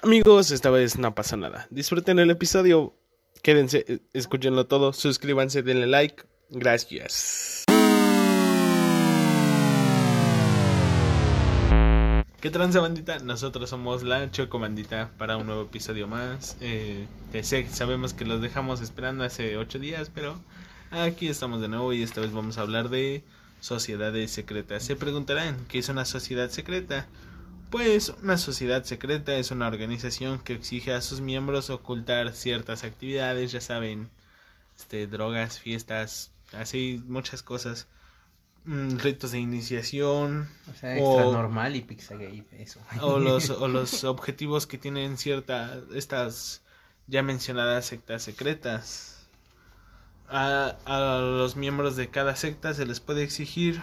Amigos, esta vez no pasa nada. Disfruten el episodio. Quédense, eh, escúchenlo todo. Suscríbanse, denle like. Gracias. ¿Qué tranza bandita? Nosotros somos la Choco Bandita para un nuevo episodio más. Eh, sabemos que los dejamos esperando hace ocho días, pero aquí estamos de nuevo y esta vez vamos a hablar de sociedades secretas. Se preguntarán, ¿qué es una sociedad secreta? Pues una sociedad secreta es una organización que exige a sus miembros ocultar ciertas actividades, ya saben, este, drogas, fiestas, así muchas cosas, mm, ritos de iniciación, O sea, extra normal y pizza gay, eso. o los, o los objetivos que tienen ciertas, estas ya mencionadas sectas secretas. A, a los miembros de cada secta se les puede exigir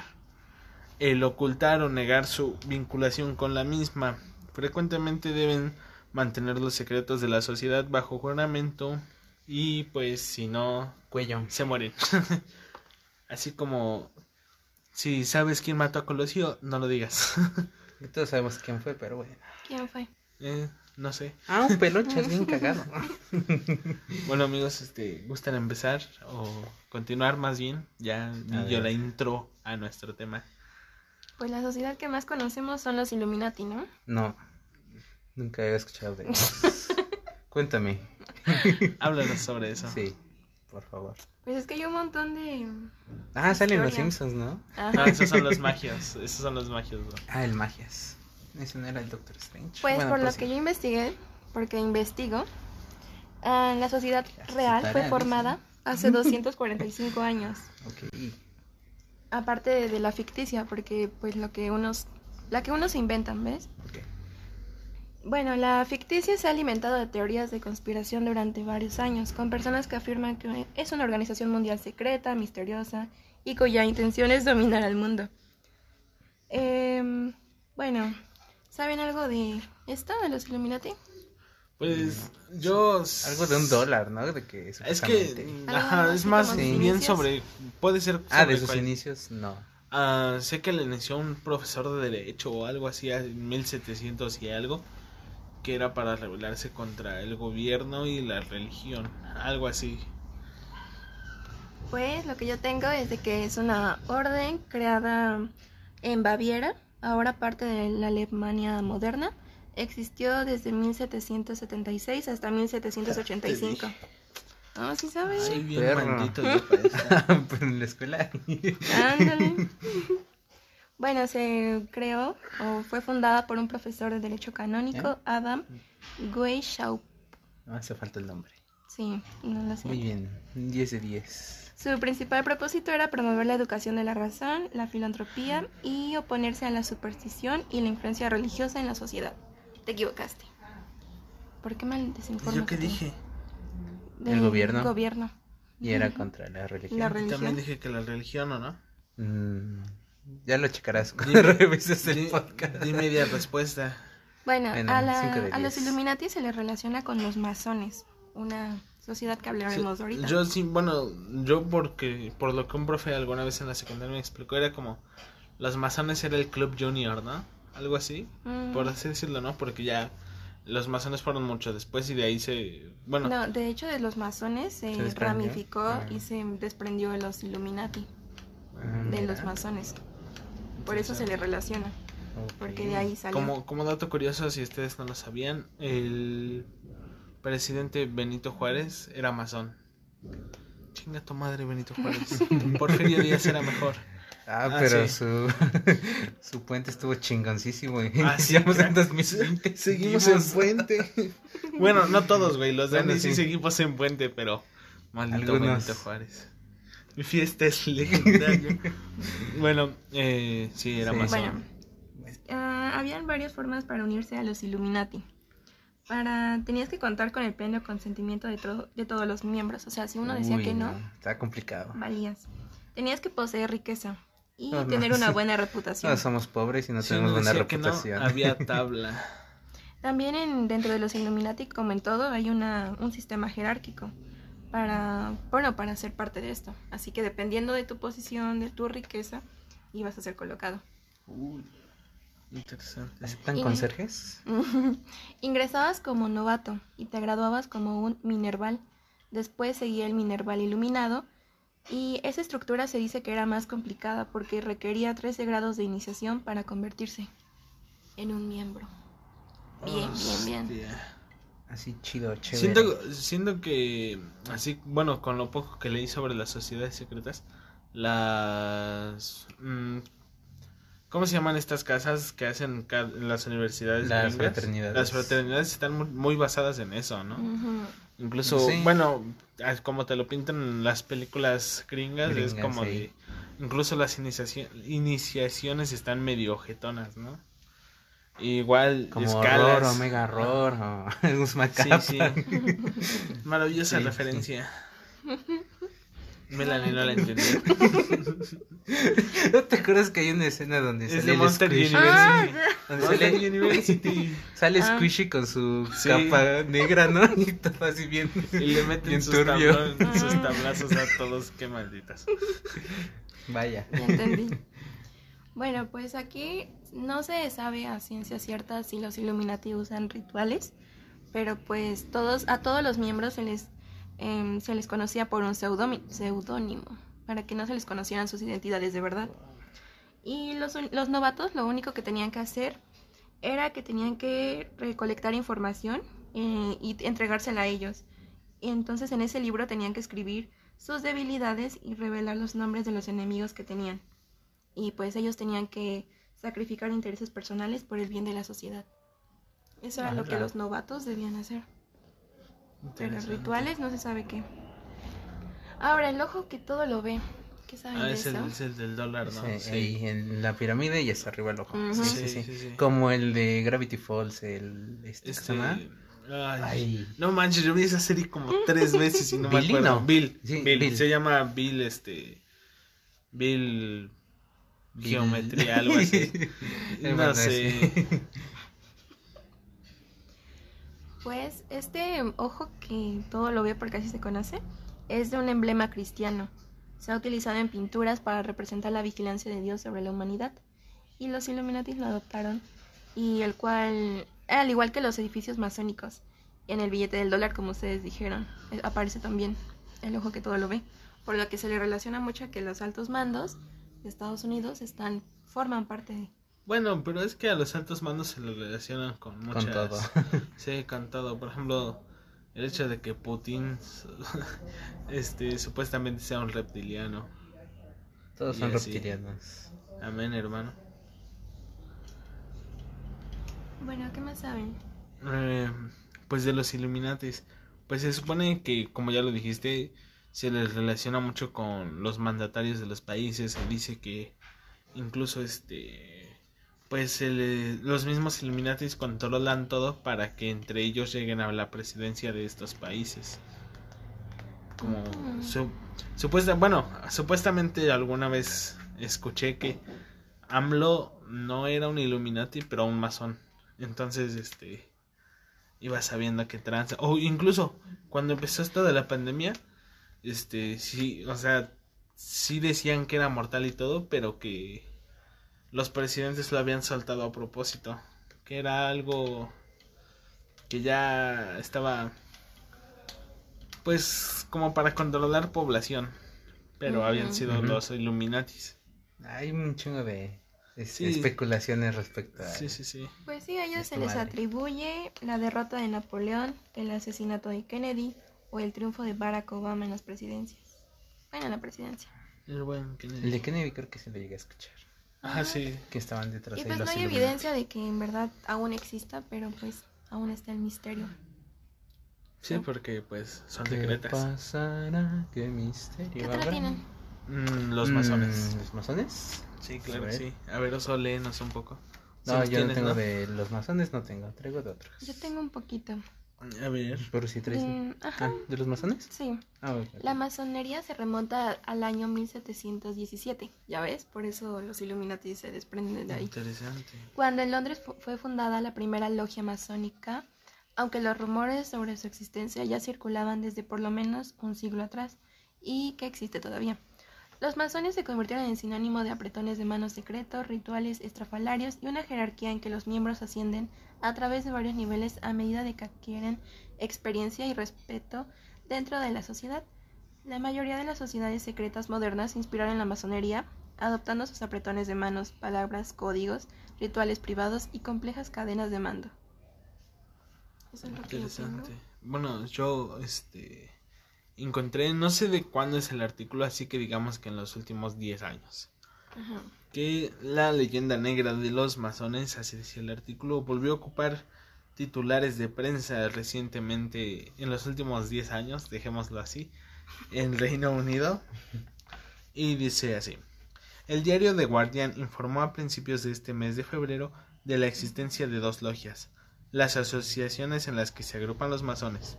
el ocultar o negar su vinculación con la misma. Frecuentemente deben mantener los secretos de la sociedad bajo juramento y pues si no Cuello. se mueren. Así como si sabes quién mató a Colosio, no lo digas. Y Todos sabemos quién fue, pero bueno. ¿Quién fue? Eh, no sé. Ah, un peluche es bien cagado. Bueno amigos, este, ¿gustan empezar o continuar más bien? Ya yo la intro a nuestro tema. Pues la sociedad que más conocemos son los Illuminati, ¿no? No, nunca había escuchado de ellos. Cuéntame. Háblanos sobre eso. Sí, por favor. Pues es que hay un montón de... Ah, salen los. Simpsons, ¿no? Ajá. No, esos son los magios. Esos son los magios, bro. Ah, el Magias. Ese no era el Doctor Strange. Pues Bueno, por lo pues que sí. yo investigué, porque investigo, ah, la sociedad real fue formada hace 245 años. Ok. Aparte de, de la ficticia, porque pues lo que unos... La que unos inventan, ¿ves? Bueno, la ficticia se ha alimentado de teorías de conspiración durante varios años, con personas que afirman que es una organización mundial secreta, misteriosa y cuya intención es dominar al mundo. Em, bueno, ¿saben algo de esto, de los Illuminati? Pues yo... Algo de un dólar, ¿no? De que Es que, ajá, es más bien sobre... Puede ser... Ah, de sus cual- inicios, no. Ah, sé que le inició un profesor de derecho o algo así en 1700 y algo que era para rebelarse contra el gobierno y la religión, algo así. Pues lo que yo tengo es de que es una orden creada en Baviera, ahora parte de la Alemania moderna. Existió desde 1776 hasta 1785. Ah, ¿sí sabes? Ay, bien maldito yo para esto. pues en la escuela. Ándale. Bueno, se creó o fue fundada por un profesor de Derecho Canónico, ¿Eh? Adam Weishaupt. no hace falta el nombre. Sí, no lo sé. Muy bien. 10 de 10. Su principal propósito era promover la educación de la razón, la filantropía y oponerse a la superstición y la influencia religiosa en la sociedad. Te equivocaste. ¿Por qué mal desinformas? ¿Yo qué dije? Del El gobierno. gobierno. Y era contra la religión. La Y También religión. dije que la religión, ¿o no? Mm, ya lo checarás cuando Dime- revises el Di, podcast. di media respuesta. Bueno, Bueno, a, la- cinco de a los diez. Illuminati se les relaciona con los masones, una sociedad que hablaremos Sí, ahorita. Yo sí, bueno, yo porque por lo que un profe alguna vez en la secundaria me explicó era como los masones era el club junior, ¿no? Algo así, Mm, por así decirlo, ¿no? Porque ya los masones fueron mucho después y de ahí se, bueno, No, de hecho de los masones se, ramificó Ah. y se desprendió de los Illuminati, Ah, de mira. los masones. Por eso se le relaciona, porque de ahí salió. como como dato curioso si ustedes no lo sabían, el presidente Benito Juárez era masón. Chinga tu madre Benito Juárez. Porfirio Díaz era mejor. Ah, Ah, pero sí. su su puente estuvo chingoncísimo. y Ah, sí, en 2020. Seguimos en puente. Bueno, no todos, güey. Los de Bueno, sí. sí. seguimos en puente, pero. Maldito Algunos. Benito Juárez. Mi fiesta es legendaria. bueno, eh, sí, era Sí. más. Bueno, ah, habían varias formas para unirse a los Illuminati. Para, tenías que contar con el pleno consentimiento de, todo- de todos los miembros. O sea, si uno decía Uy, que no, Está complicado. valías. Tenías que poseer riqueza y No, no, tener una sí. buena reputación. No, somos pobres y no Si tenemos buena que no, reputación. había tabla. También en, dentro de los Illuminati, como en todo, hay una, un sistema jerárquico para, bueno, para ser parte de esto. Así que dependiendo de tu posición, de tu riqueza, ibas a ser colocado. Uy. Interesante. ¿Aceptan conserjes? Ingresabas como novato y te graduabas como un minerval. Después seguía el minerval iluminado y esa estructura se dice que era más complicada porque requería 13 grados de iniciación para convertirse en un miembro. Bien, bien, bien. Así chido, chévere. Siento, siento que, así, bueno, con lo poco que leí sobre las sociedades secretas, las... mm, ¿Cómo se llaman estas casas que hacen las universidades? Las gringas? fraternidades. Las fraternidades están muy, muy basadas en eso, ¿no? Ujú. Incluso, Sí. bueno, como te lo pintan en las películas gringas, es como sí. de... Incluso las iniciaci- iniciaciones están medio ojetonas, ¿no? Igual, Como escalas. horror, omega horror, o Sí, sí. Maravillosa Sí, referencia. Melanie no la entendió. ¿No te acuerdas que hay una escena donde Es sale el Monster Squishy? University. Donde Monster sale, University. sale Ah. Squishy con su Sí. capa negra, ¿no? Y todo así bien. Y le meten bien sus, turbio. tablón- sus tablazos a todos. Qué malditas. Vaya. Ya entendí. Bueno, pues aquí no se sabe a ciencia cierta si los Illuminati usan rituales, pero pues todos a todos los miembros se les em, se les conocía por un seudónimo para que no se les conocieran sus identidades de verdad. Y los, los novatos lo único que tenían que hacer era que tenían que recolectar información eh, y entregársela a ellos. Y entonces en ese libro tenían que escribir sus debilidades y revelar los nombres de los enemigos que tenían. Y pues ellos tenían que sacrificar intereses personales por el bien de la sociedad. Eso era lo que los novatos debían hacer. Pero Interesante. rituales no se sabe qué. Ahora, el ojo que todo lo ve. ¿Qué saben Ah, de es el, eso? es el del dólar, ¿no? Sí, ahí en la pirámide y hasta arriba el ojo. Sí, sí, Sí, sí, sí, sí. Como el de Gravity Falls, el este, ¿qué Este... se llama? Ay, Ay. No manches, yo vi esa serie como tres veces y no me Billy, acuerdo. ¿no? Bill, Sí, Bill, Bill. Se llama Bill, este. Bill. Bill. Geometría, algo así. No sé. Pues este ojo que todo lo ve porque así se conoce es de un emblema cristiano. Se ha utilizado en pinturas para representar la vigilancia de Dios sobre la humanidad. Y los Illuminati lo adoptaron. Y el cual, al igual que los edificios masónicos, en el billete del dólar, como ustedes dijeron, eh, aparece también el ojo que todo lo ve. Por lo que se le relaciona mucho a que los altos mandos de Estados Unidos están, forman parte de. Bueno, pero es que a los altos mandos se le relacionan con muchas. Con todo. Sí, con todo. Por ejemplo, el hecho de que Putin. este supuestamente sea un reptiliano. Todos Y son así. reptilianos. Amén, hermano. Bueno, ¿qué más saben? Eh, pues de los Illuminatis. Pues se supone que, como ya lo dijiste, se les relaciona mucho con los mandatarios de los países. Se dice que incluso este. Pues los mismos Illuminatis controlan todo para que entre ellos lleguen a la presidencia de estos países. Como Mm. su- supuesta, bueno, supuestamente alguna vez escuché que AMLO no era un Illuminati, pero un masón. Entonces, este iba sabiendo que tranza. O incluso cuando empezó esto de la pandemia, este sí, o sea, sí decían que era mortal y todo, pero que los presidentes lo habían soltado a propósito, que era algo que ya estaba pues como para controlar población, pero habían sido los Illuminatis. Hay un chingo de es- Sí. especulaciones respecto a... Sí, sí, sí. Pues sí, a ellos se les madre. atribuye la derrota de Napoleón, el asesinato de Kennedy o el triunfo de Barack Obama en las presidencias. Bueno, en la presidencia. El buen Kennedy. El de Kennedy creo que se lo llegué a escuchar. Ajá, sí. Que estaban detrás Y de pues no hay Illuminati. evidencia de que en verdad aún exista, pero pues aún está el misterio. Sí, porque pues son ¿Qué secretas. pasará? ¿Qué misterio ¿Qué tienen? Mm, los masones. Mm, ¿Los masones? Sí, claro, A ver. sí. A ver, Oso, léenos un poco. No, yo no tienes, tengo de los masones, no tengo, traigo de otros. Yo tengo un poquito. A ver. Pero si traes... Mm, ajá, Ah, ¿de los masones? sí. Ah. La masonería se remonta al año 1717, ya ves, por eso los Illuminati se desprenden de ahí. Interesante. Cuando en Londres fu- fue fundada la primera logia masónica, aunque los rumores sobre su existencia ya circulaban desde por lo menos un siglo atrás y que existe todavía. Los masones se convirtieron en sinónimo de apretones de manos secretos, rituales estrafalarios y una jerarquía en que los miembros ascienden a través de varios niveles a medida de que adquieren experiencia y respeto dentro de la sociedad. La mayoría de las sociedades secretas modernas se inspiraron en la masonería, adoptando sus apretones de manos, palabras, códigos, rituales privados y complejas cadenas de mando. Bueno, yo este encontré, no sé de cuándo es el artículo, así que digamos que en los últimos 10 años. Ajá. Que la leyenda negra de los masones, así decía el artículo, volvió a ocupar titulares de prensa recientemente en los últimos 10 años, dejémoslo así, en Reino Unido. Y dice así. El diario The Guardian informó a principios de este mes de febrero de la existencia de dos logias, las asociaciones en las que se agrupan los masones,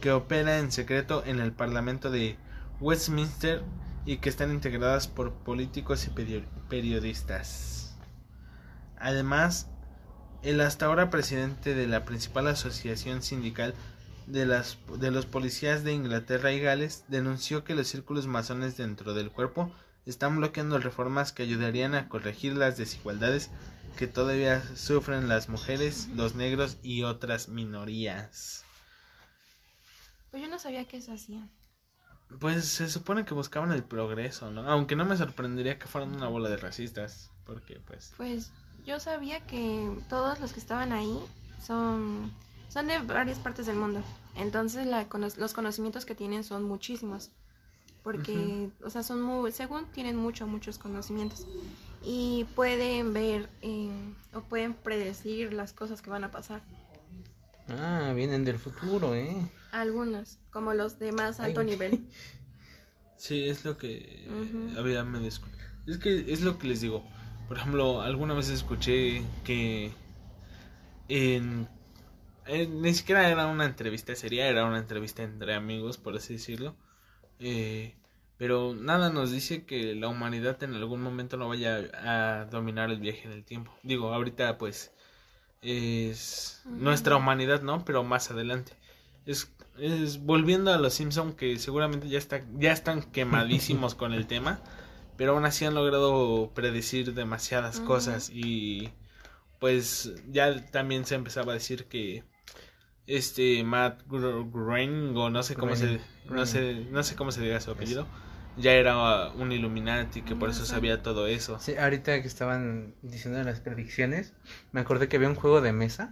que opera en secreto en el Parlamento de Westminster y que están integradas por políticos y perio- periodistas. Además, el hasta ahora presidente de la principal asociación sindical de, las, de los policías de Inglaterra y Gales denunció que los círculos masones dentro del cuerpo están bloqueando reformas que ayudarían a corregir las desigualdades que todavía sufren las mujeres, los negros y otras minorías. Pues yo no sabía que eso hacían. Pues se supone que buscaban el progreso, ¿no? Aunque no me sorprendería que fueran una bola de racistas, porque pues... Pues yo sabía que todos los que estaban ahí son, son de varias partes del mundo. Entonces la cono- los conocimientos que tienen son muchísimos. Porque, o sea, son muy, según tienen mucho, muchos conocimientos. Y pueden ver eh, o pueden predecir las cosas que van a pasar. Ah, vienen del futuro, ¿eh? Algunos, como los de más alto Ay. nivel. Sí, es lo que había me descu- Es que es lo que les digo. Por ejemplo, alguna vez escuché que en, en- ni siquiera era una entrevista seria, era una entrevista entre amigos, por así decirlo. Eh, pero nada nos dice que la humanidad en algún momento no vaya a dominar el viaje en el tiempo. Digo, ahorita pues es nuestra humanidad, ¿no? Pero más adelante. Es, es volviendo a los Simpson que seguramente ya está ya están quemadísimos con el tema, pero aún así han logrado predecir demasiadas cosas. Y pues ya también se empezaba a decir que este Matt Gro- Groening o no sé cómo se no sé no sé cómo se diga su apellido ya era un Illuminati que por eso sabía todo eso. Sí, ahorita que estaban diciendo las predicciones, me acordé que había un juego de mesa,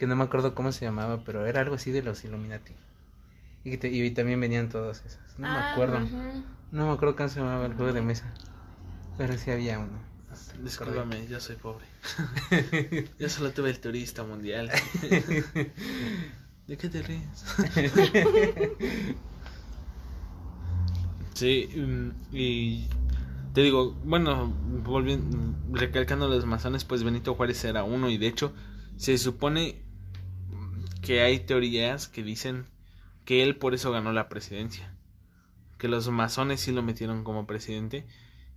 que no me acuerdo cómo se llamaba, pero era algo así de los Illuminati. Y, que te- y también venían todas esas. No me Ah, acuerdo. No me acuerdo cómo se llamaba el juego de mesa. Pero sí había uno. Discúlpame, yo soy pobre. yo solo tuve el turista mundial. ¿De qué te ríes? sí, mm, y te digo, bueno, volviendo, recalcando los masones, pues Benito Juárez era uno y de hecho se supone que hay teorías que dicen que él por eso ganó la presidencia. Que los masones sí lo metieron como presidente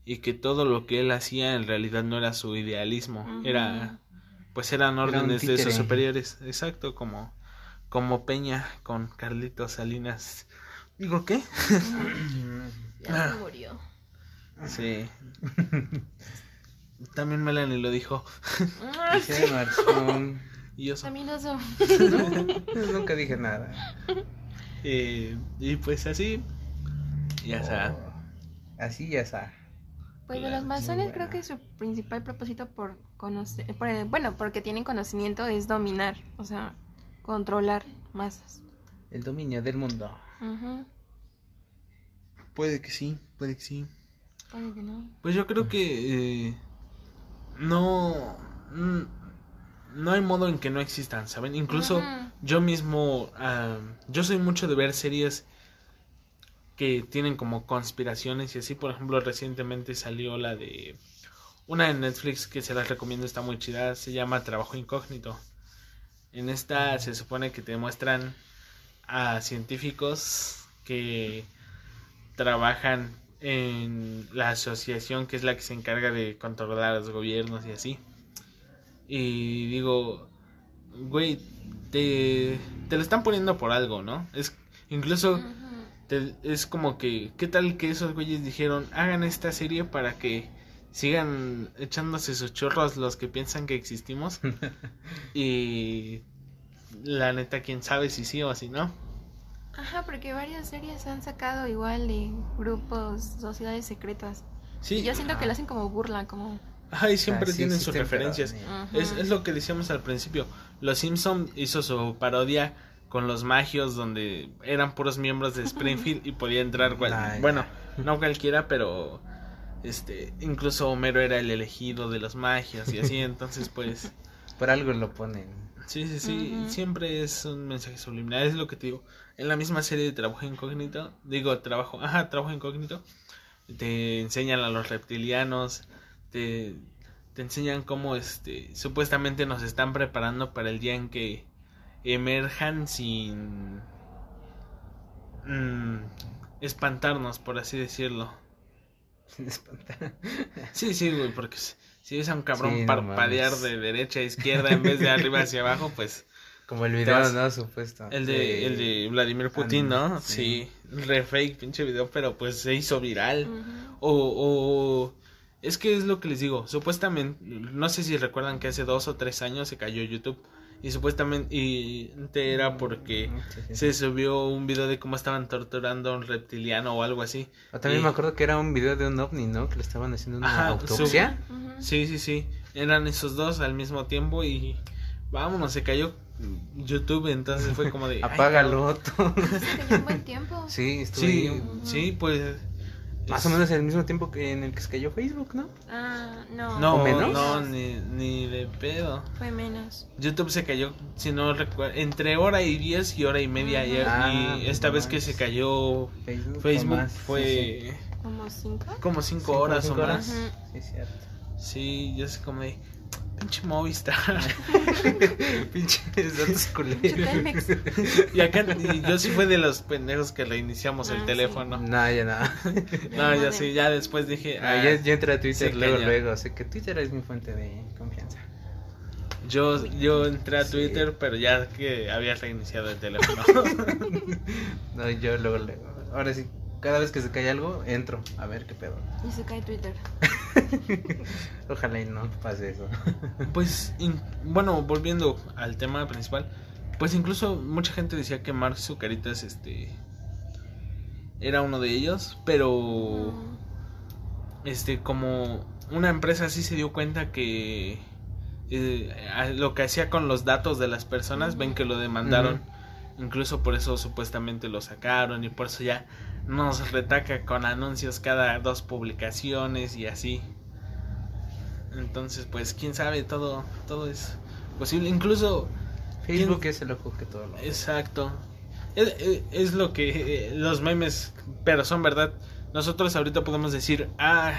y que todo lo que él hacía en realidad no era su idealismo, era pues eran órdenes de sus superiores, exacto, como como Peña con Carlitos Salinas. Digo, ¿qué? Ya Ah. se murió. Sí. También Melanie lo dijo. Ah. Y yo so- También eso. No, nunca dije nada. eh, y pues así. Ya está. Oh, Así ya está. Pues de los masones creo que su principal propósito por conocer, por- bueno, porque tienen conocimiento es dominar, o sea, controlar masas. El dominio del mundo. Puede que sí, puede que sí. Puede que no. Pues yo creo que eh, no mm, no hay modo en que no existan, ¿saben? Incluso yo mismo ah, yo soy mucho de ver series que tienen como conspiraciones y así, por ejemplo, recientemente salió la de una de Netflix que se las recomiendo, está muy chida, se llama Trabajo Incógnito. En esta se supone que te muestran a científicos que trabajan en la asociación que es la que se encarga de controlar a los gobiernos y así. Y digo, güey, te, te lo están poniendo por algo, ¿no? Es incluso te es como que, ¿qué tal que esos güeyes dijeron, hagan esta serie para que sigan echándose sus chorros los que piensan que existimos? y la neta, quién sabe si sí o si no. Ajá, porque varias series han sacado igual de grupos, sociedades secretas. Sí, Y yo siento que lo hacen como burla, como... Ay, siempre Ah, sí tienen sus referencias. Es, es lo que decíamos al principio. Los Simpson hizo su parodia con los magios donde eran puros miembros de Springfield y podía entrar cual- bueno, no cualquiera, pero este incluso Homero era el elegido de los magios y así, entonces pues Por algo lo ponen. sí, sí, sí, siempre es un mensaje subliminal, es lo que te digo. En la misma serie de Trabajo Incógnito, digo, trabajo, ajá, Trabajo Incógnito, te enseñan a los reptilianos, te, te enseñan cómo este supuestamente nos están preparando para el día en que emerjan sin mm, espantarnos, por así decirlo. Sin espantar. Sí, sí, güey, porque si- ves a un cabrón Sí, parpadear de derecha a izquierda en vez de arriba hacia abajo, pues Como el video, vas- ¿no? Supuesto. el de, el de Vladimir Putin, ¿no? Sí, sí. re fake pinche video, pero pues se hizo viral. O es que es lo que les digo, supuestamente, no sé si recuerdan que hace dos o tres años se cayó YouTube y supuestamente y era porque Sí, sí, sí. se subió un video de cómo estaban torturando a un reptiliano o algo así. O también y- me acuerdo que era un video de un ovni, ¿no? Que le estaban haciendo una Ajá, autopsia. Sí, sí, sí, eran esos dos al mismo tiempo y vámonos, se cayó YouTube, entonces fue como de... ay, Apágalo. todo. Se cayó un buen tiempo. sí, estuve Sí, ahí. sí, pues... Más es- o menos el mismo tiempo que en el que se cayó Facebook, ¿no? Ah, no. No, ¿O menos? no, ni, ni de pedo. Fue menos. YouTube se cayó, si no recuerdo, entre hora y diez y hora y media. y- Ah, y esta vez que se cayó Facebook, Facebook más, fue ¿Como cinco? como cinco, Cinco, horas cinco o horas. más. Ujú. Sí, sí, cierto. Sí, yo sé como de, pinche Movistar. Pinches datos culeros. Y acá, y yo sí fue de los pendejos que reiniciamos Ah, el sí. teléfono. No, ya no. No, ya sí, ya después dije, Ah, ah, ya, ya entré a Twitter se luego, luego. Sé que Twitter es mi fuente de confianza. yo, yo entré a Sí. Twitter, pero ya que había reiniciado el teléfono. No, yo luego, luego. Ahora sí, cada vez que se cae algo, entro a ver qué pedo. Y se cae Twitter. Ojalá y no pase eso. Pues, in- bueno, volviendo al tema principal, pues incluso mucha gente decía que Mark Zucaritas, este, era uno de ellos, pero, este, como una empresa sí se dio cuenta que eh, lo que hacía con los datos de las personas, ven que lo demandaron, incluso por eso supuestamente lo sacaron y por eso ya nos retaca con anuncios cada dos publicaciones y así. Entonces, pues quién sabe, todo todo es posible, incluso Facebook es el ojo que todo lo ve. exacto. Es, es- es lo que eh, los memes, pero son verdad. Nosotros ahorita podemos decir, "Ah,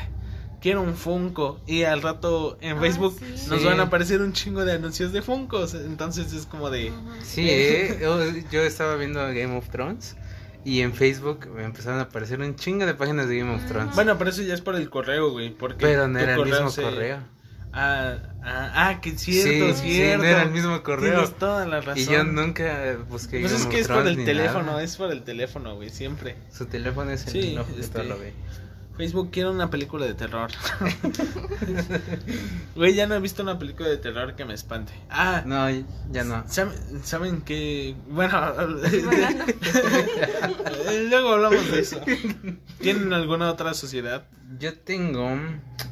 quiero un Funko" y al rato en Ah, Facebook sí. nos Sí. van a aparecer un chingo de anuncios de Funkos, entonces es como de. Sí, eh, yo, yo estaba viendo Game of Thrones y en Facebook me empezaron a aparecer un chingo de páginas de Game of Ah. Thrones. Bueno, pero eso ya es por el correo, güey, porque pero no era el mismo se- correo. Ah, ah, ah, que cierto, sí, sí, cierto. no era el mismo correo. Tienes toda la razón. Y yo nunca busqué Pues Game es of que es por Thrones el teléfono, nada. es por el teléfono, güey, siempre. Su teléfono es el Sí, ojo que este- todo lo ve. Facebook quiere una película de terror. Güey, ya no he visto una película de terror que me espante. Ah, No, ya no. ¿saben, ¿saben que Bueno, luego hablamos de eso. ¿Tienen alguna otra sociedad? Yo tengo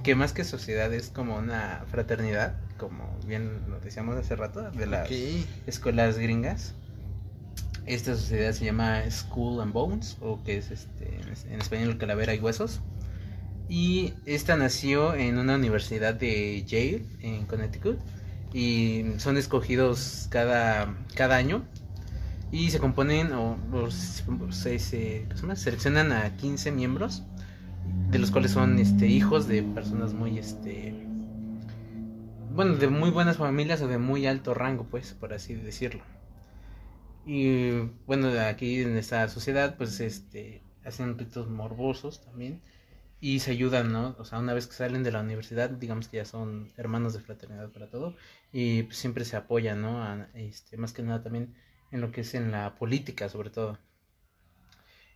que más que sociedad es como una fraternidad, como bien lo decíamos hace rato, de las escuelas gringas. Esta sociedad se llama School and Bones, o que es este en español Calavera y Huesos. Y esta nació en una universidad de Yale, en Connecticut. Y son escogidos cada, cada año. Y se componen, o, se, se- seleccionan a 15 miembros. De los cuales son este, hijos de personas muy, este, bueno, de muy buenas familias o de muy alto rango, pues, por así decirlo. Y bueno, aquí en esta sociedad, pues, este, hacen ritos morbosos también y se ayudan, ¿no? O sea, una vez que salen de la universidad, digamos que ya son hermanos de fraternidad para todo y pues, siempre se apoyan, ¿no? Este, más que nada también en lo que es en la política, sobre todo.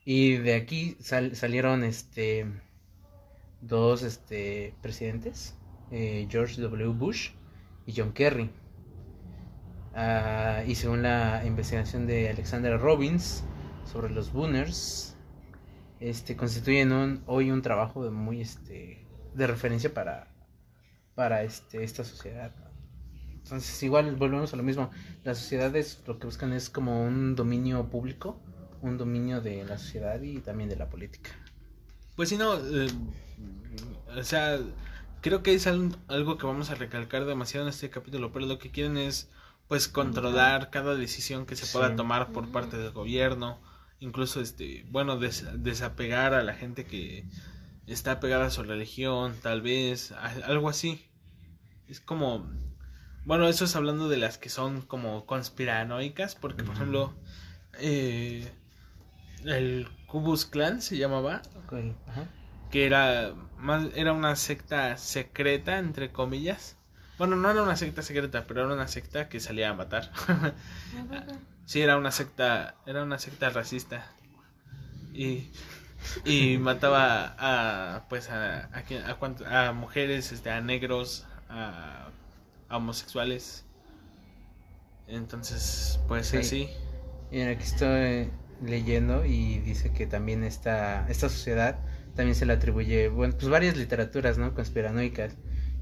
Y de aquí sal- salieron este dos este presidentes, eh, George W. Bush y John Kerry. Ah, y según la investigación de Alexander Robbins sobre los Booners, este constituyen un, hoy un trabajo de muy este de referencia para para este esta sociedad. Entonces igual volvemos a lo mismo. Las sociedades lo que buscan es como un dominio público, un dominio de la sociedad y también de la política. Pues si no, eh, o sea, creo que es al- algo que vamos a recalcar demasiado en este capítulo, pero lo que quieren es pues controlar cada decisión que se pueda Sí. tomar por parte del gobierno, incluso este, bueno, des- desapegar a la gente que está pegada a su religión, tal vez, a- algo así. Es como bueno, eso es hablando de las que son como conspiranoicas, porque por ejemplo, eh, el Kubus Clan se llamaba, que era más era una secta secreta entre comillas bueno no era una secta secreta pero era una secta que salía a matar. Sí era una secta era una secta racista. Y y mataba a pues a a, a, a mujeres este a negros a, a homosexuales. Entonces pues Sí. así. Y aquí estoy leyendo y dice que también esta, esta sociedad también se le atribuye, bueno, pues varias literaturas, ¿no? Conspiranoicas,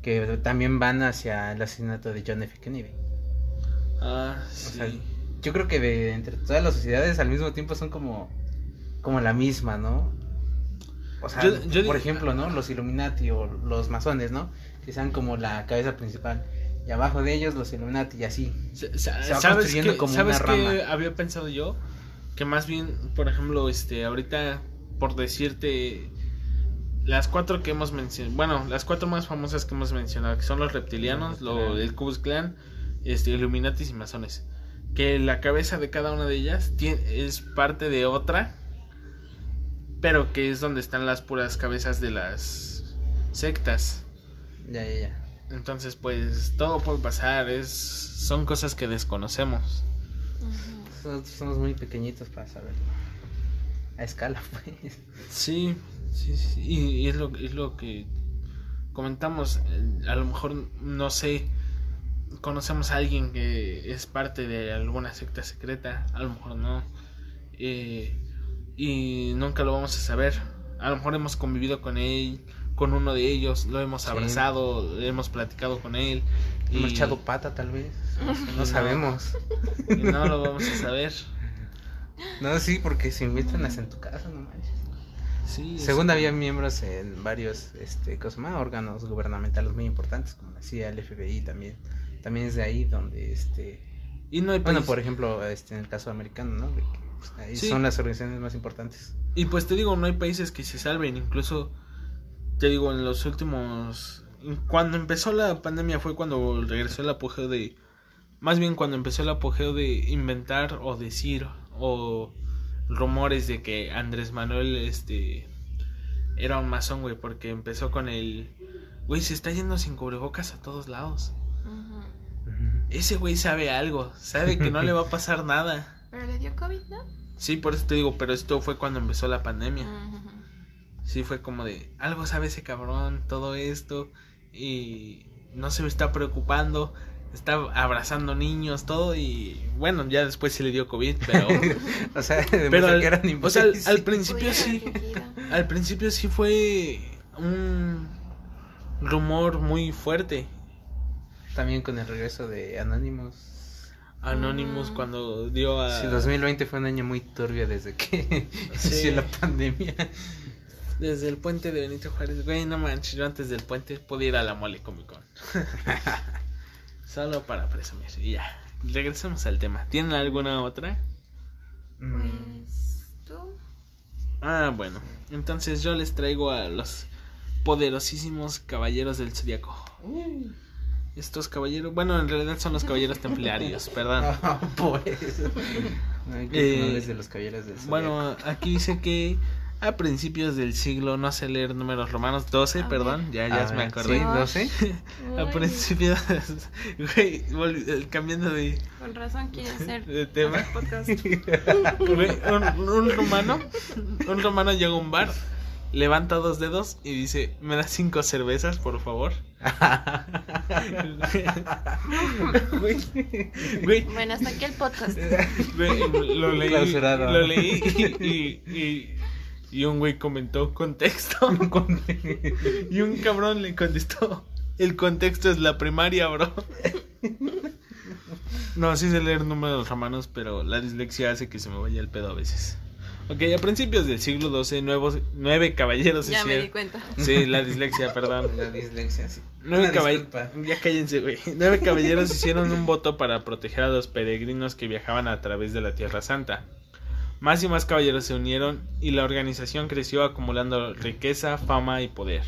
que también van hacia el asesinato de John F. Kennedy. ah O sí sea, yo creo que de entre todas las sociedades al mismo tiempo son como, como la misma, ¿no? O sea, Yo- yo por ejemplo, ¿no? Los Illuminati o los masones, ¿no? Que sean como la cabeza principal. Y abajo de ellos los Illuminati y así. Sa- Se va ¿Sabes qué, como ¿sabes una qué rama. había pensado yo? Que más bien, por ejemplo, este, ahorita, por decirte, las cuatro que hemos mencionado, bueno, las cuatro más famosas que hemos mencionado, que son los reptilianos, lo, el Ku Klux Klan, este, Illuminatis y masones, que la cabeza de cada una de ellas tiene, es parte de otra, pero que es donde están las puras cabezas de las sectas. Ya, ya, ya. Entonces, pues, todo puede pasar, es, son cosas que desconocemos. Nosotros somos muy pequeñitos para saberlo. A escala, pues. Sí, sí, sí. Y, es, lo, es lo que comentamos. eh, A lo mejor, no sé, conocemos a alguien que es parte de alguna secta secreta, a lo mejor no. eh, y nunca lo vamos a saber. A lo mejor hemos convivido con él, con uno de ellos, lo hemos Sí. abrazado, hemos platicado con él. Hemos y- echado pata, tal vez. No, No. sabemos. y no lo vamos a saber. No, sí, porque se invitan hasta en tu casa, no manches. Sí, Según había miembros en varios este, ¿cómo se llama? órganos gubernamentales muy importantes, como CIA, el FBI también. También es de ahí donde, este... Y no hay Bueno, país- por ejemplo, este, en el caso americano, ¿no? De que, pues, ahí Sí. son las organizaciones más importantes. Y pues te digo, no hay países que se salven. Incluso, te digo, en los últimos... Cuando empezó la pandemia fue cuando regresó el apogeo de... Más bien cuando empezó el apogeo de inventar o decir o rumores de que Andrés Manuel este era un masón, güey, porque empezó con el... Güey, se está yendo sin cubrebocas a todos lados. Ese güey sabe algo, sabe que no le va a pasar nada. Pero le dio COVID, ¿no? Sí, por eso te digo, pero esto fue cuando empezó la pandemia. Ujú. Sí, fue como de, algo sabe ese cabrón, todo esto, y no se me está preocupando, está abrazando niños, todo, y bueno, ya después se le dio COVID, pero... o sea, pero al, que eran o sea, al, principio sí, al principio sí fue un rumor muy fuerte. También con el regreso de Anonymous. Anonymous cuando dio a... Sí, 2020 fue un año muy turbio desde que Sí. inició la pandemia. Desde el puente de Benito Juárez, güey, no manches, yo antes del puente podía ir a la mole Comic Con. Solo para presumir, y ya. Regresemos al tema. ¿Tienen alguna otra? Pues tú. Ah, bueno. Entonces yo les traigo a los poderosísimos caballeros del zodiaco. Estos caballeros, bueno, en realidad son los caballeros templarios, perdón. Ah, pues. Ay, Eh, que no es de los caballeros del Zodiaco. Bueno, aquí dice que a principios del siglo, no sé leer números romanos, 12, A perdón, ya, ya me ver, acordé. Sí, Ah. 12. A principios, güey, eh, cambiando de, Con razón quiere ser de tema. podcast. Güey, un, un romano, un romano llega a un bar, levanta dos dedos y dice, ¿me das cinco cervezas, por favor? Güey, güey, Bueno, hasta aquí el podcast. güey, lo leí, lo leí y, y, y, y un güey comentó contexto y un cabrón le contestó, el contexto es la primaria, bro. No, sí sé leer números romanos, pero la dislexia hace que se me vaya el pedo a veces. Ok, a principios del siglo XII, nuevos, nueve caballeros Ya me di hicieron... cuenta. Sí, la dislexia, perdón. La dislexia, sí. Nueve caballeros... disculpa. Ya cállense, güey. Nueve caballeros hicieron un voto para proteger a los peregrinos que viajaban a través de la Tierra Santa. Más y más caballeros se unieron y la organización creció acumulando riqueza, fama y poder.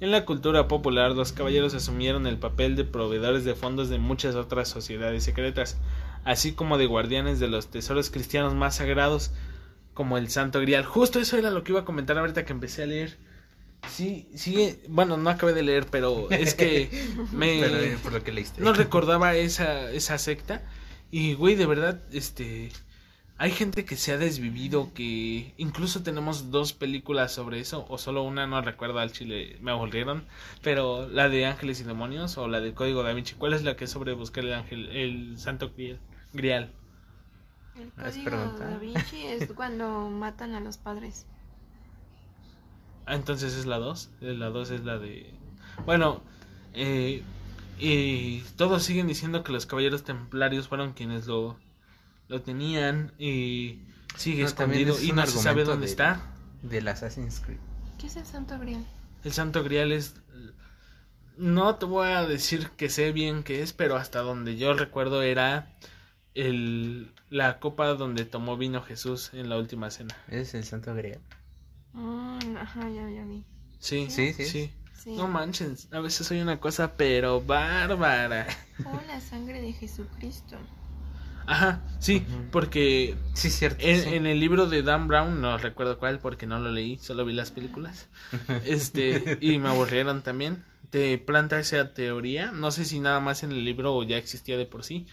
En la cultura popular, los caballeros asumieron el papel de proveedores de fondos de muchas otras sociedades secretas, así como de guardianes de los tesoros cristianos más sagrados, como el Santo Grial. Justo eso era lo que iba a comentar ahorita que empecé a leer. Sí, sigue, bueno, no acabé de leer, pero es que me Pero eh, por lo que leíste. no recordaba esa, esa secta. Y, güey, de verdad, este. Hay gente que se ha desvivido, que incluso tenemos dos películas sobre eso, o solo una, no recuerdo al chile, me aburrieron, pero la de Ángeles y Demonios o la del Código da Vinci, ¿cuál es la que es sobre buscar el ángel, el santo grial? grial? El ¿Has código da Vinci es cuando matan a los padres. Ah, entonces es la 2. La 2 es la de. Bueno, eh, y todos siguen diciendo que los caballeros templarios fueron quienes lo, lo tenían y sigue No, escondido es y no se sabe dónde de- está. Del Assassin's Creed. ¿Qué es el Santo Grial? El Santo Grial es. No te voy a decir que sé bien qué es, pero hasta donde yo recuerdo era el, la copa donde tomó vino Jesús en la última cena. Es el Santo Grial. Mm, ajá, ya, ya vi. Sí, Sí, sí. sí. Sí. No manches, a veces soy una cosa pero bárbara. Oh, la sangre de Jesucristo. Ajá, sí, porque Sí, cierto. en, sí. en el libro de Dan Brown, no recuerdo cuál porque no lo leí, solo vi las películas. Este, y me aburrieron también. Te planta esa teoría, no sé si nada más en el libro o ya existía de por sí,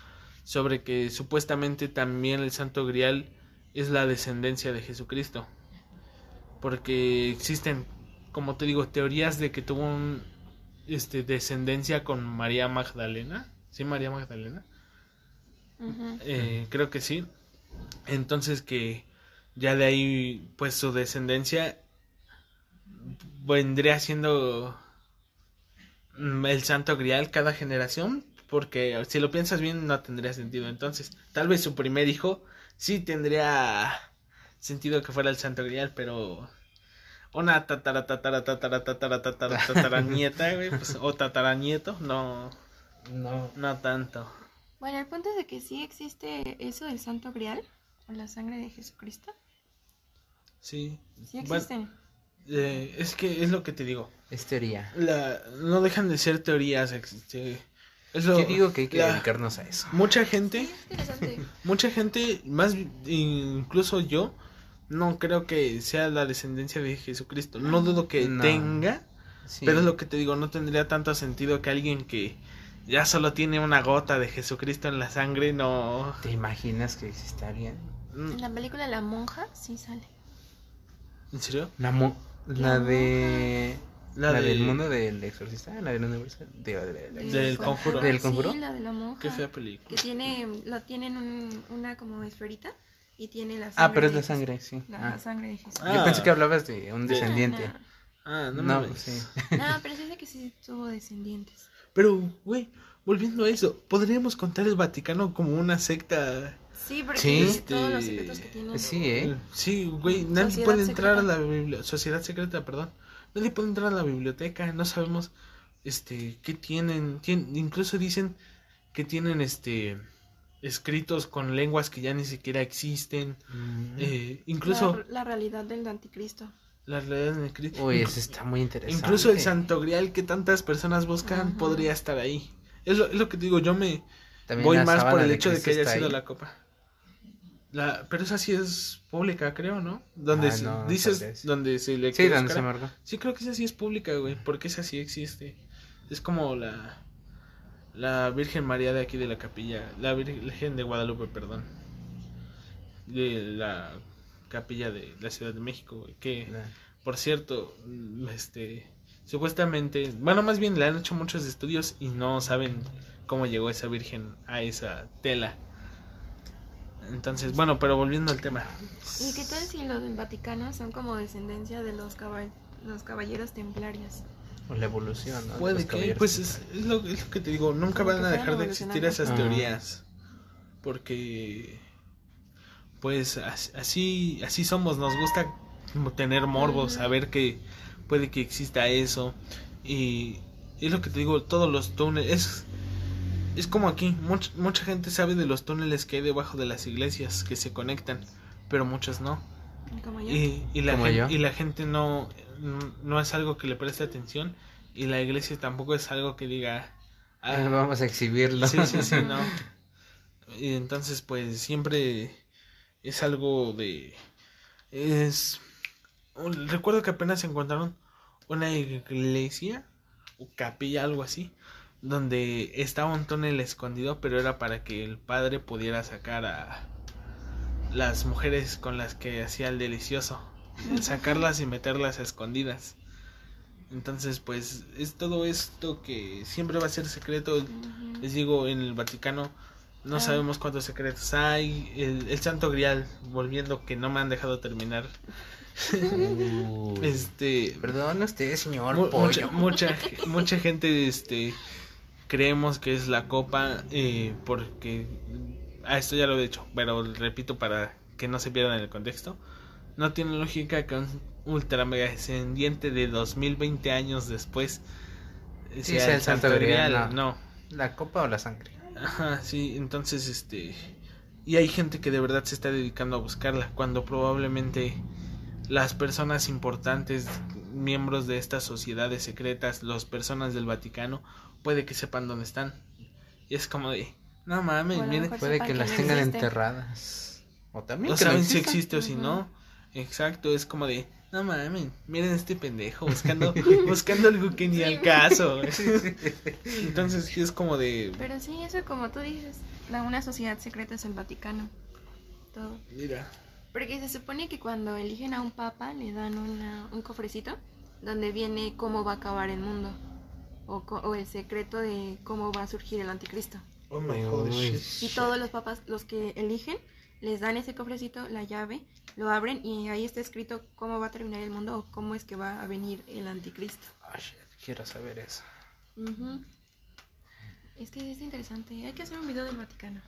sobre que supuestamente también el Santo Grial es la descendencia de Jesucristo. Porque existen, como te digo, teorías de que tuvo un este descendencia con María Magdalena. ¿Sí, María Magdalena? Eh, creo que sí. Entonces que ya de ahí, pues su descendencia vendría siendo mm, el santo grial cada generación, porque si lo piensas bien no tendría sentido. Entonces, tal vez su primer hijo sí tendría sentido que fuera el santo grial, pero una tatara tatara tatara tatara tatara tatarañeta, güey, pues, o tataranieto, no, No. no tanto. Bueno, el punto es de que sí existe eso del Santo Grial, o la sangre de Jesucristo. Sí. Sí Bueno, existe. Eh, es que es lo que te digo. Es teoría. La, no dejan de ser teorías. este, es lo- Yo digo que hay que la- dedicarnos a eso. Mucha Sí, gente, es interesante. mucha gente, más incluso yo, no creo que sea la descendencia de Jesucristo. No dudo que No. tenga, Sí. pero es lo que te digo, no tendría tanto sentido que alguien que ya solo tiene una gota de Jesucristo en la sangre no... ¿Te imaginas que existe alguien? En la película La Monja sí sale. ¿En serio? La, mo- la La de... La La, de- del mundo del exorcista, la del universal. de- de- de- De- Del conjuro. ¿Del conjuro? Sí, la de la monja. Qué fea Que película. tiene, lo tienen un- una como esferita y tiene la sangre. Ah, pero es la sangre, sí. La Ah. sangre de Jesús. Ah. Yo pensé que hablabas de un De- descendiente. Ah, no, No, mames. sí. No, pero sí dice que sí tuvo descendientes. Pero, güey, volviendo a eso, ¿podríamos contar el Vaticano como una secta? Sí, porque Sí. tiene todos los Este, secretos que tiene. Sí, ¿eh? Sí, güey, nadie Sociedad puede entrar secreta. a la biblioteca, sociedad secreta, perdón. Nadie puede entrar a la biblioteca, no sabemos este qué tienen, tien- incluso dicen que tienen este escritos con lenguas que ya ni siquiera existen, Mm. eh, incluso La, la realidad del anticristo. Las redes en escrito. Uy, eso está muy interesante. Incluso el Santo Grial que tantas personas buscan Ajá. podría estar ahí. Es lo, es lo que te digo, yo me También voy más por el hecho de que Cristo haya sido ahí. la copa. La, pero esa sí es pública, creo, ¿no? Donde Ah, se- no, dices, donde se le Sí, donde se marcó. Sí, creo que esa sí es pública, güey, porque esa sí existe. Es como la la Virgen María de aquí de la capilla, la Virgen de Guadalupe, perdón. De la capilla de la Ciudad de México, güey, que por cierto, mm, este supuestamente, bueno, más bien le han hecho muchos estudios y no saben cómo llegó esa virgen a esa tela. Entonces, bueno, pero volviendo al tema. ¿Y qué tal si los del Vaticano son como descendencia de los, caball- los caballeros templarios? O la evolución, ¿no? de Puede que, pues es, es lo, es lo que te digo, nunca Como van a dejar de existir esas Ah. teorías. Porque, pues as- así, así somos, nos gusta como tener morbos, Ujú. saber que puede que exista eso. Y es lo que te digo, todos los túneles, es, es como aquí, much- mucha gente sabe de los túneles que hay debajo de las iglesias que se conectan, pero muchos no. Como yo. Y, y, la, Como gen- yo. y la gente no, no es algo que le preste atención y la iglesia tampoco es algo que diga... Ah, "Ah, Vamos a exhibirlo. sí, sí, sí, no. Y entonces pues siempre es algo de... Es... Recuerdo que apenas encontraron una iglesia o capilla, algo así, donde estaba un túnel escondido, pero era para que el padre pudiera sacar a las mujeres con las que hacía el delicioso, sacarlas y meterlas a escondidas. Entonces, pues es todo esto que siempre va a ser secreto. Les digo, en el Vaticano no Ah. sabemos cuántos secretos hay. El, el Santo Grial, volviendo que no me han dejado terminar. Este, Perdón usted, señor Mu- pollo. mucha, mucha, mucha gente este creemos que es la copa eh, porque a esto ya lo he dicho pero repito para que no se pierdan el contexto no tiene lógica que un ultra mega descendiente de 2020 años después Sí, sea el Santo Grial, no. no ¿La copa o la sangre? Ajá, sí, entonces este y hay gente que de verdad se está dedicando a buscarla cuando probablemente las personas importantes, miembros de estas sociedades secretas, las personas del Vaticano, puede que sepan dónde están. Y es como de, no mames, O a lo miren, mejor Puede que que las no tengan existe. enterradas. O también no que no saben si existe o si no. Exacto, es como de, no mames, miren este pendejo buscando buscando algo que ni al caso. Entonces sí es como de, Pero sí, eso como tú dices, la, una sociedad secreta es el Vaticano. Todo. mira, Porque se supone que cuando eligen a un papa le dan una, un cofrecito donde viene cómo va a acabar el mundo. O, co- o el secreto de cómo va a surgir el anticristo. oh my shit. Y todos los papas, los que eligen, les dan ese cofrecito, la llave, lo abren y ahí está escrito cómo va a terminar el mundo o cómo es que va a venir el anticristo. Quiero saber eso. Es que es interesante. Hay que hacer un video del Vaticano.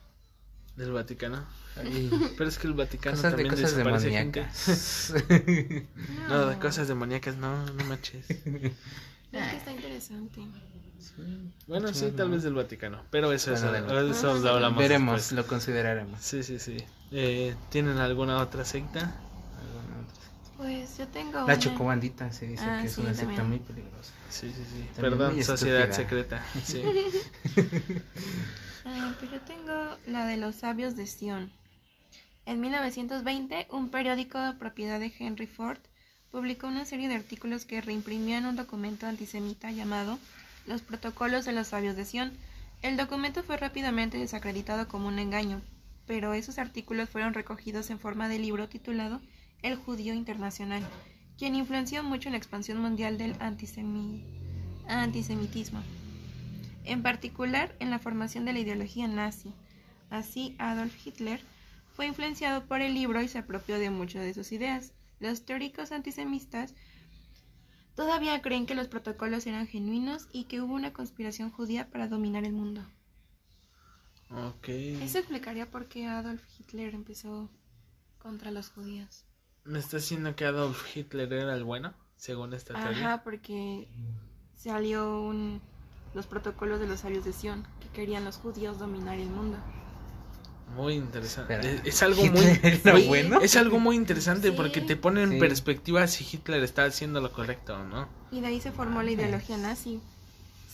del Vaticano. Pero es que el Vaticano cosas de también cosas desaparece gente. demoníacas. No, de cosas demoníacas, no, no manches. Es que está interesante. Bueno, sí, tal vez del Vaticano. Pero eso, Bueno, eso, del- eso Ah, lo hablamos Veremos, después. lo consideraremos. Sí, sí, sí. Eh, ¿Tienen alguna otra secta? Alguna otra. Pues yo tengo. La una- chocobandita se dice Ah, que es sí, una secta también. muy peligrosa. Sí, sí, sí. También Perdón, sociedad estúpida. secreta. Sí. Ah, pues yo tengo la de los sabios de Sion. En 1920, un periódico de propiedad de Henry Ford publicó una serie de artículos que reimprimían un documento antisemita llamado Los Protocolos de los Sabios de Sion. El documento fue rápidamente desacreditado como un engaño, pero esos artículos fueron recogidos en forma de libro titulado El Judío Internacional, quien influenció mucho en la expansión mundial del antisemi- antisemitismo en particular en la formación de la ideología nazi. Así, Adolf Hitler fue influenciado por el libro y se apropió de muchas de sus ideas. Los teóricos antisemitas todavía creen que los protocolos eran genuinos y que hubo una conspiración judía para dominar el mundo. Ok. Eso explicaría por qué Adolf Hitler empezó contra los judíos. ¿Me está diciendo que Adolf Hitler era el bueno? Según esta teoría. Ajá, porque salió un, los protocolos de los sabios de Sion, que querían los judíos dominar el mundo. Muy interesante. Espera, Es, es algo muy. ¿Hitler era muy- bueno? Es algo muy interesante Sí. porque te pone en Sí. perspectiva si Hitler está haciendo lo correcto o no. Y de ahí se formó la ideología nazi.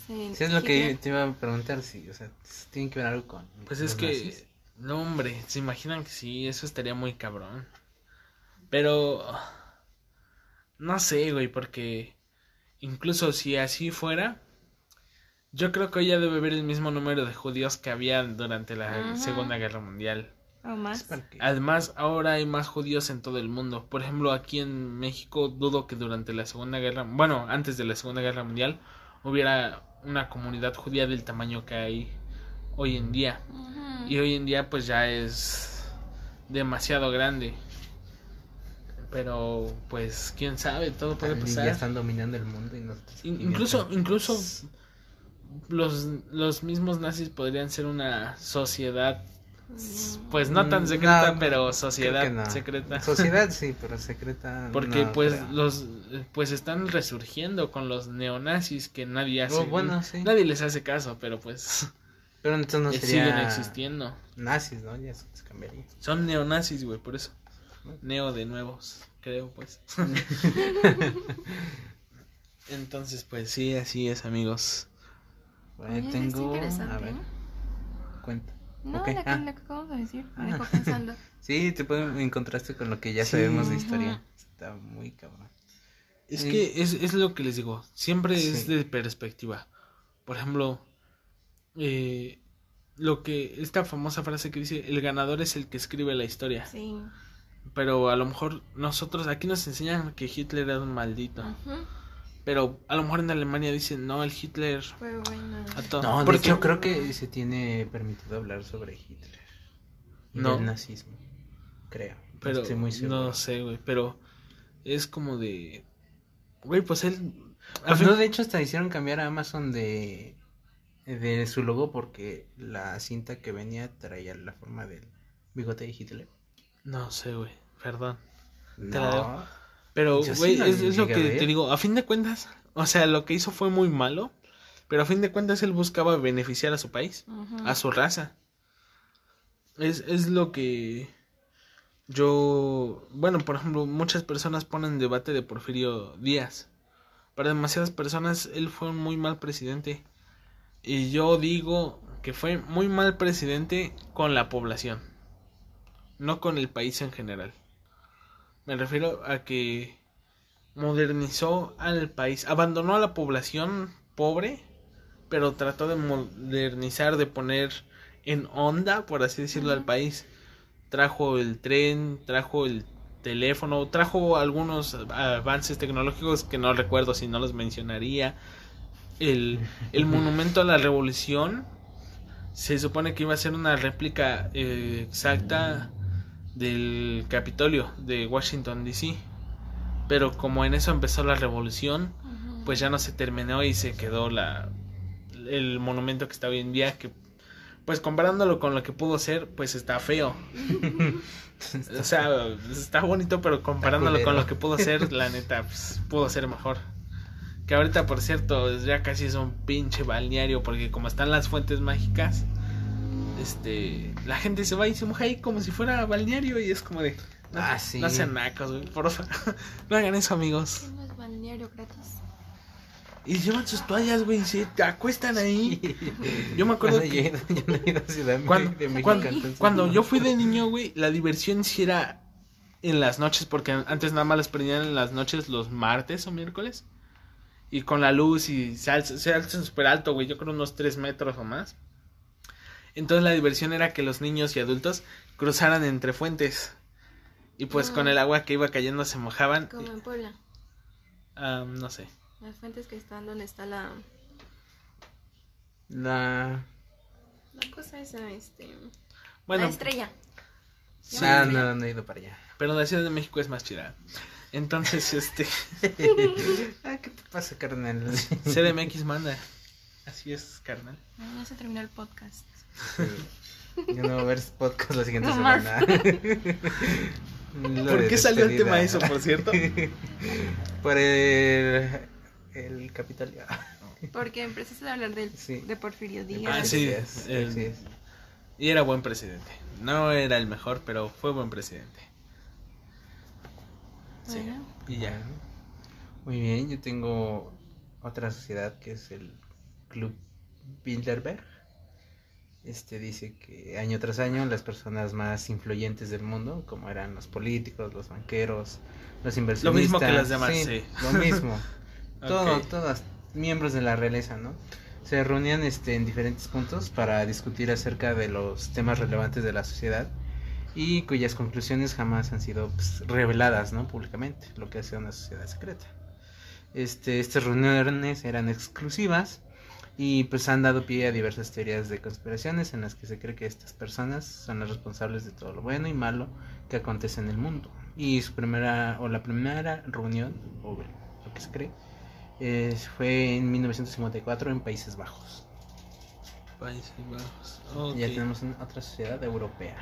Sí, es lo que te iba a preguntar, si, o sea, tiene que ver algo con. Pues es que nazis. No, hombre, se imaginan que sí, eso estaría muy cabrón. Pero... No sé, güey, porque... Incluso si así fuera... Yo creo que hoy ya debe haber el mismo número de judíos que había durante la Ajá. Segunda Guerra Mundial. O más. Además, ahora hay más judíos en todo el mundo. Por ejemplo, aquí en México dudo que durante la Segunda Guerra, bueno, antes de la Segunda Guerra Mundial, hubiera una comunidad judía del tamaño que hay hoy en día. Y hoy en día pues ya es demasiado grande. Pero pues quién sabe, todo puede Y ya pasar. están dominando el mundo y nosotros In- aquí incluso mientras- incluso los los mismos nazis podrían ser una sociedad pues no tan Mm, secreta, no, pero sociedad no. secreta. Sociedad sí, pero secreta. Porque no pues creo. los pues están resurgiendo con los neonazis que nadie hace. Oh, bueno, sí. Nadie les hace caso, pero pues Pero entonces no eh, sería. siguen existiendo. Nazis, ¿no? Ya se cambiaría. Son neonazis, güey, por eso. Neo de nuevos, creo, pues. Entonces, pues sí, así es, amigos. Oye, tengo. interesante, A ver, ¿no? cuenta. No, Ok, la, que, ah. la que acabamos de decir, me Ah. dejó pensando. Sí, te puedo en contraste con lo que ya Sí. sabemos de historia. Ajá. Está muy cabrón. Es Sí. que es, es lo que les digo, siempre es de perspectiva. Por ejemplo, eh, lo que, esta famosa frase que dice, el ganador es el que escribe la historia. Sí. Pero a lo mejor nosotros, aquí nos enseñan que Hitler era un maldito. Ujú. Pero a lo mejor en Alemania dicen, no, el Hitler... Fue bueno. A to- No, porque- hecho creo que se tiene permitido hablar sobre Hitler. Y No. del nazismo. Creo. No Pero estoy muy seguro. no sé, güey, pero es como de... Güey, pues él... Pues fin- no, de hecho hasta hicieron cambiar a Amazon de, de su logo porque la cinta que venía traía la forma del bigote de Hitler. No sé, güey, perdón. No, Te la debo. Pero, sí güey, es, es lo que te digo, a fin de cuentas, o sea, lo que hizo fue muy malo, pero a fin de cuentas él buscaba beneficiar a su país, a su raza. Es, es lo que yo, bueno, por ejemplo, muchas personas ponen en debate de Porfirio Díaz. Para demasiadas personas él fue un muy mal presidente. Y yo digo que fue muy mal presidente con la población, no con el país en general. Me refiero a que modernizó al país, abandonó a la población pobre, pero trató de modernizar, de poner en onda, por así decirlo, al país. Trajo el tren, trajo el teléfono, trajo algunos avances tecnológicos que no recuerdo si no los mencionaría. El, el monumento a la revolución se supone que iba a ser una réplica eh, exacta del Capitolio de Washington DC. Pero como en eso empezó la revolución, pues ya no se terminó y se quedó la el monumento que está hoy en día que pues comparándolo con lo que pudo ser, pues está feo. O sea, está bonito, pero comparándolo con lo que pudo ser, la neta, pues, pudo ser mejor. Que ahorita, por cierto, ya casi es un pinche balneario, porque como están las fuentes mágicas, este, la gente se va y se moja ahí como si fuera balneario y es como de... No, Ah, sí. no sean nacos, güey, porfa. no hagan eso, amigos. ¿Qué más balneario gratis? Y llevan sus toallas, güey, y se acuestan ahí. Yo me acuerdo Yo no que- yo no ido a Ciudad Cuando, de México, cuando, entonces cuando no. yo fui de niño, güey, la diversión sí era en las noches, porque antes nada más las prendían en las noches los martes o miércoles. Y con la luz y se alza, se alza súper alto, güey, yo creo unos 3 metros o más. Entonces la diversión era que los niños y adultos cruzaran entre fuentes. Y pues con Ah. el agua que iba cayendo se mojaban. Como en Puebla. Ah, no sé. Las fuentes que están donde está la, La... la cosa esa, este... Bueno, la estrella. sí, Ah, no, no he ido para allá. pero la Ciudad de México es más chida. Entonces, este, ah, ¿qué te pasa, carnal? CDMX manda. Así es, carnal. No, ya se terminó el podcast. Yo no voy a ver este podcast la siguiente No semana. ¿Por qué salió el tema eso, por cierto? Por el, el Capitolio. Porque empezaste a hablar del, Sí. de Porfirio Ah, Díaz. sí, Así el- es. Y era buen presidente. No era el mejor, pero fue buen presidente. Sí. Bueno. Y ya. Muy bien, yo tengo otra sociedad que es el Club Bilderberg. Este dice que año tras año las personas más influyentes del mundo, como eran los políticos, los banqueros, los inversionistas. Lo mismo que las demás, sí, sí. Lo mismo. Todo, Ok. todas miembros de la realeza, ¿no? Se reunían este, en diferentes puntos para discutir acerca de los temas relevantes de la sociedad y cuyas conclusiones jamás han sido pues, reveladas, ¿no? Públicamente, lo que hace una sociedad secreta. Este, estas reuniones eran exclusivas y pues han dado pie a diversas teorías de conspiraciones en las que se cree que estas personas son las responsables de todo lo bueno y malo que acontece en el mundo. Y su primera, o la primera reunión, o lo que se cree, eh, fue en 1954 en Países Bajos. Países Bajos. Ok. Ya tenemos otra sociedad europea.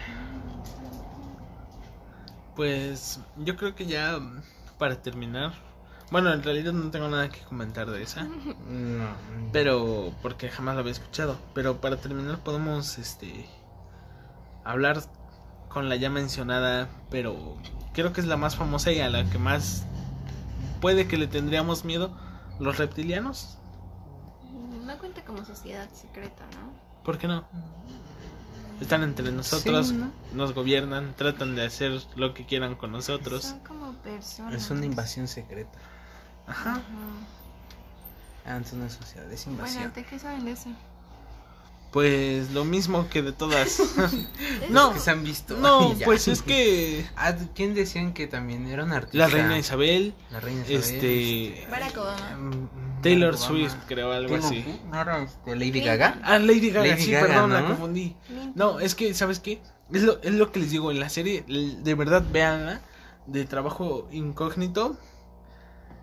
Pues yo creo que ya para terminar. Bueno, en realidad no tengo nada que comentar de esa. No. Pero porque jamás lo había escuchado. Pero para terminar podemos este hablar con la ya mencionada, pero creo que es la más famosa y a la que más puede que le tendríamos miedo, los reptilianos. No cuenta como sociedad secreta, ¿no? ¿Por qué no? Están entre nosotros, Sí, ¿no? nos gobiernan, tratan de hacer lo que quieran con nosotros. Son como personas. Es una invasión secreta. Ajá. Ajá. Es una sociedad, es Bueno, invasión. ¿de qué saben de eso? Pues lo mismo que de todas. No. que se han visto. no, pues es que Ah, ¿quién decían que también era un artista? la reina Isabel, La reina Isabel. este Barack Obama. mm, Taylor Barack Swift, Obama. creo, algo así. ¿No era este, Lady. Gaga? Ah, Lady Gaga, Lady sí, Gaga, perdón, la ¿no? confundí. Clinton. No, es que, ¿sabes qué? Es lo, es lo que les digo en la serie, de verdad, véanla, de trabajo incógnito.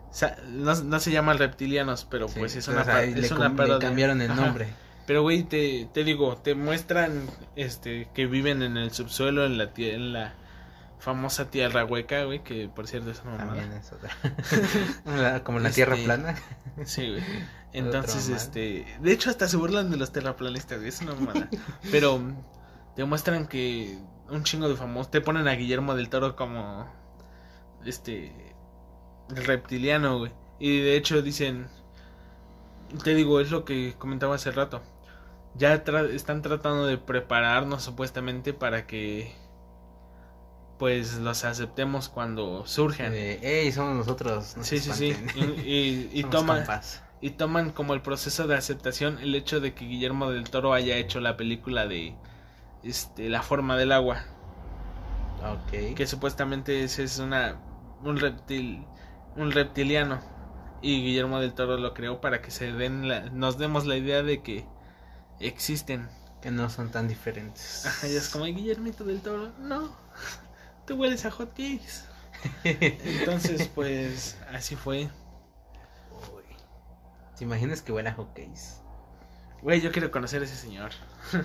O sea, no, no se llama Reptilianos, pero Sí, pues es o una, sea, le, es una le cambiaron el Ajá. nombre. Pero, güey, te, te digo, te muestran este que viven en el subsuelo, en la, en la famosa tierra hueca, güey, que por cierto es una mamada. También es otra. Como la tierra Este, plana. Sí, güey. Entonces, este. De hecho, hasta se burlan de los terraplanistas, güey. Es una mamada. Pero te muestran que un chingo de famosos. Te ponen a Guillermo del Toro como. Este. El reptiliano, güey. Y de hecho dicen. Te digo, es lo que comentaba hace rato. Ya tra- están tratando de prepararnos supuestamente para que. Pues los aceptemos cuando surjan. Somos nosotros. no Sí, sí, sí. espanten". Y, y, y compas. toman como el proceso de aceptación el hecho de que Guillermo del Toro haya hecho la película de este La forma del agua, Ok. que supuestamente ese es una un reptil un reptiliano y Guillermo del Toro lo creó para que se den la- nos demos la idea de que existen. Que no son tan diferentes. Ajá, y es como "Ay, Guillermito del Toro, no. Tú hueles a hot cakes. Entonces, pues así fue. Uy. ¿Te imaginas que huele a hotcakes? Güey, yo quiero conocer a ese señor.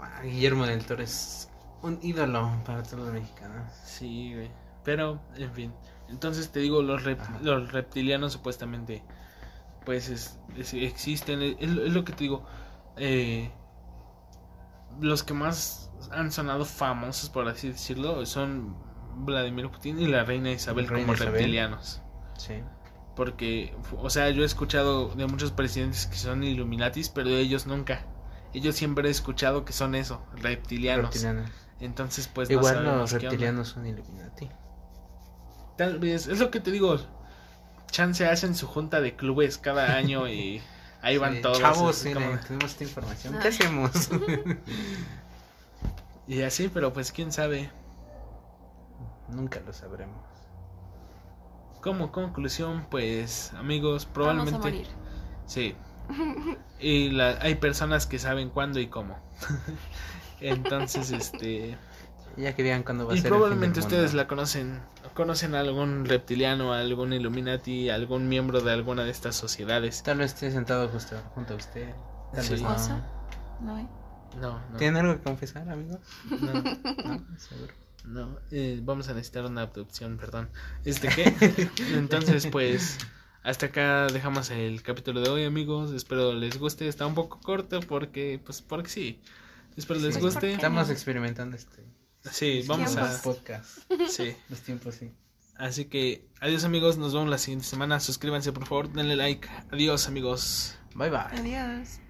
Ah, Guillermo del Toro es un ídolo para todos los mexicanos. Sí, güey. Pero, en fin. Entonces te digo, los, rep- Ajá. los reptilianos supuestamente, pues es- es- existen. Es, es lo- que te digo. eh, los que más han sonado famosos, por así decirlo, son Vladimir Putin y la reina Isabel Reina como Isabel. reptilianos. Sí. Porque, o sea, yo he escuchado de muchos presidentes que son Illuminatis, pero de ellos nunca. Ellos siempre he escuchado que son eso, reptilianos. Reptilianos. Entonces, pues no Igual sabemos los reptilianos son Illuminati. Tal vez, es lo que te digo. Chance hacen su junta de clubes cada año y ahí van Sí, todos. Chavos, como- tenemos esta información. Ah. ¿Qué hacemos? Y así, pero pues quién sabe. Nunca lo sabremos. Como conclusión, pues amigos, Vamos a probablemente... morir. Sí. Y la, hay personas que saben cuándo y cómo. Entonces, este... Ya que digan cuándo va a Y ser. el fin probablemente ustedes la conocen. Conocen a algún reptiliano, a algún Illuminati, a algún miembro de alguna de estas sociedades. Tal vez esté sentado justo junto a usted. Tal Sí. vez no. No, ¿eh? No, no. ¿Tienen algo que confesar, amigo? no. No, seguro. No, eh, vamos a necesitar una abducción, perdón. Este qué. Entonces, pues, hasta acá dejamos el capítulo de hoy, amigos. Espero les guste. Está un poco corto porque, pues, porque sí. Espero les Sí. guste. Estamos experimentando este. Sí, vamos Tiempos. a. podcast. Sí. Los tiempos, sí. Así que, adiós, amigos. Nos vemos la siguiente semana. Suscríbanse, por favor. Denle like. Adiós, amigos. Bye bye. Adiós.